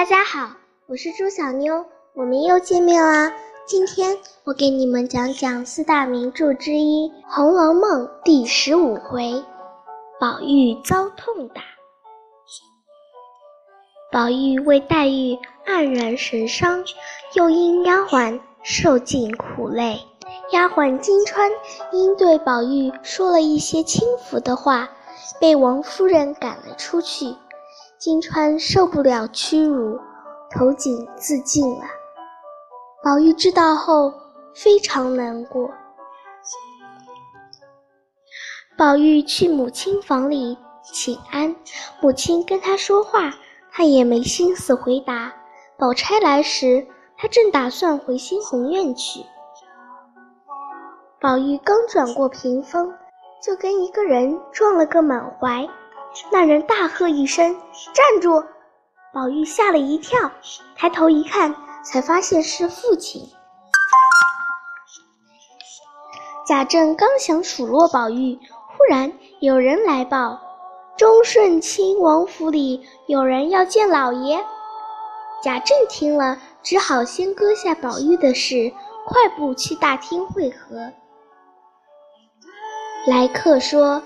大家好，我是朱小妞，我们又见面啦。今天我给你们讲讲四大名著之一《红楼梦》第十五回：宝玉遭痛打。宝玉为黛玉黯然神伤，又因丫鬟受尽苦累。丫鬟金钏因对宝玉说了一些轻浮的话，被王夫人赶了出去。金钏受不了屈辱，投井自尽了。宝玉知道后非常难过。宝玉去母亲房里请安，母亲跟他说话，他也没心思回答。宝钗来时，他正打算回新红院去。宝玉刚转过屏风，就跟一个人撞了个满怀。那人大喝一声：“站住！”宝玉吓了一跳，抬头一看。才发现是父亲。贾政刚想数落宝玉，忽然有人来报：忠顺亲王府里有人要见老爷。贾政听了，只好先搁下宝玉的事，快步去大厅会合。来客说，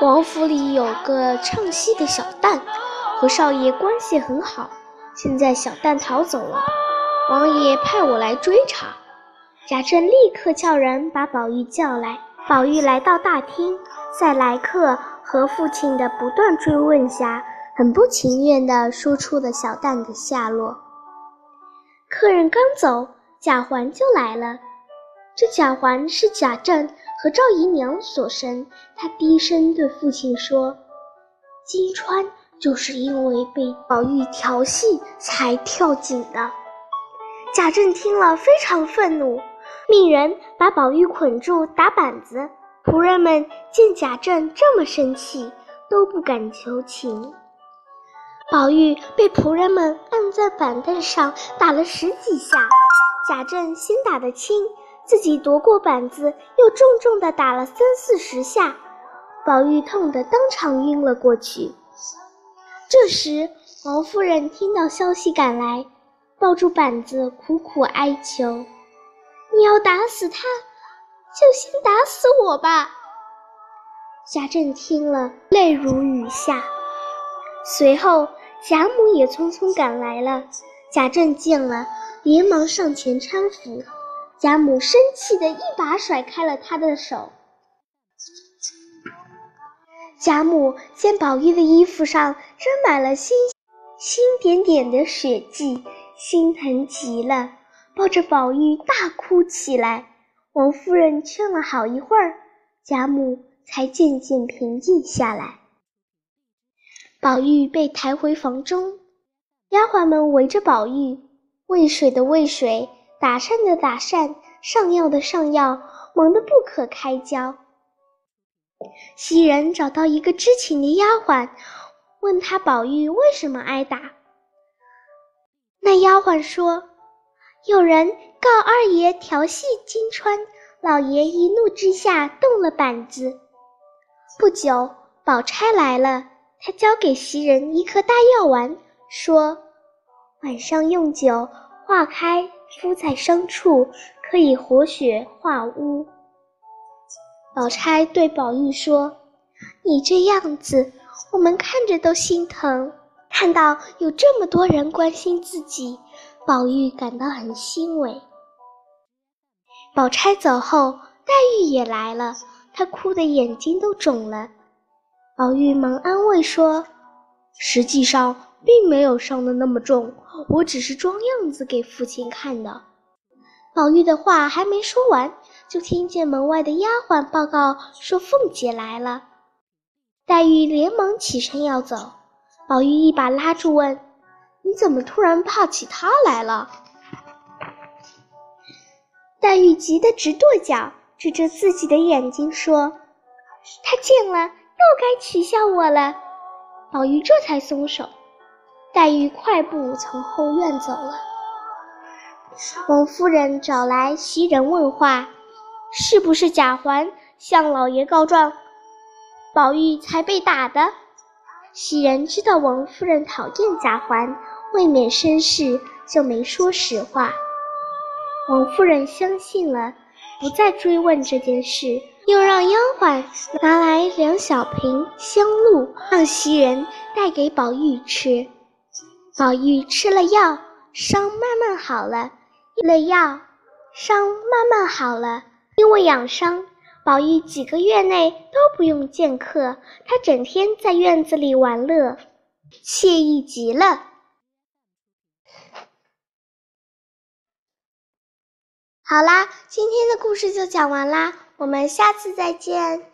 王府里有个唱戏的小旦，和少爷关系很好，现在小旦逃走了。王爷派我来追查，贾政立刻叫人把宝玉叫来。宝玉来到大厅，在来客和父亲的不断追问下，很不情愿地说出了小旦的下落。客人刚走，贾环就来了。这贾环是贾政和赵姨娘所生，他低声对父亲说：“金钏就是因为被宝玉调戏才跳井的。”贾政听了非常愤怒，命人把宝玉捆住打板子。仆人们见贾政这么生气，都不敢求情。宝玉被仆人们按在板凳上打了十几下，贾政先打得轻，自己夺过板子，又重重地打了三四十下，宝玉痛得当场晕了过去。这时，王夫人听到消息赶来。抱住板子，苦苦哀求：“你要打死他，就先打死我吧。”贾政听了，泪如雨下。随后，贾母也匆匆赶来了。贾政见了，连忙上前搀扶。贾母生气的一把甩开了他的手。贾母见宝玉的衣服上沾满了星星点点的血迹。心疼极了，抱着宝玉大哭起来。王夫人劝了好一会儿，贾母才渐渐平静下来。宝玉被抬回房中，丫鬟们围着宝玉，喂水的喂水，打扇的打扇，上药的上药，忙得不可开交。袭人找到一个知情的丫鬟，问他宝玉为什么挨打。那丫鬟说：“有人告二爷调戏金钏，老爷一怒之下动了板子。不久，宝钗来了，她交给袭人一颗大药丸，说晚上用酒化开，敷在伤处，可以活血化污。”宝钗对宝玉说：“你这样子，我们看着都心疼。”看到有这么多人关心自己，宝玉感到很欣慰。宝钗走后，黛玉也来了，她哭得眼睛都肿了。宝玉忙安慰说：“实际上并没有伤得那么重，我只是装样子给父亲看的。”宝玉的话还没说完，就听见门外的丫鬟报告说凤姐来了。黛玉连忙起身要走。宝玉一把拉住，问：“你怎么突然怕起她来了？”黛玉急得直跺脚，指着自己的眼睛说：“她见了又该取笑我了。”宝玉这才松手。黛玉快步从后院走了。王夫人找来袭人问话：“是不是贾环向老爷告状，宝玉才被打的？”袭人知道王夫人讨厌贾环，未免生事，就没说实话。王夫人相信了，不再追问这件事，又让丫鬟拿来两小瓶香露，让袭人带给宝玉吃。宝玉吃了药，伤慢慢好了；了药，伤慢慢好了。因为养伤，宝玉几个月内都不用见客，他整天在院子里玩乐，惬意极了。好啦，今天的故事就讲完啦，我们下次再见。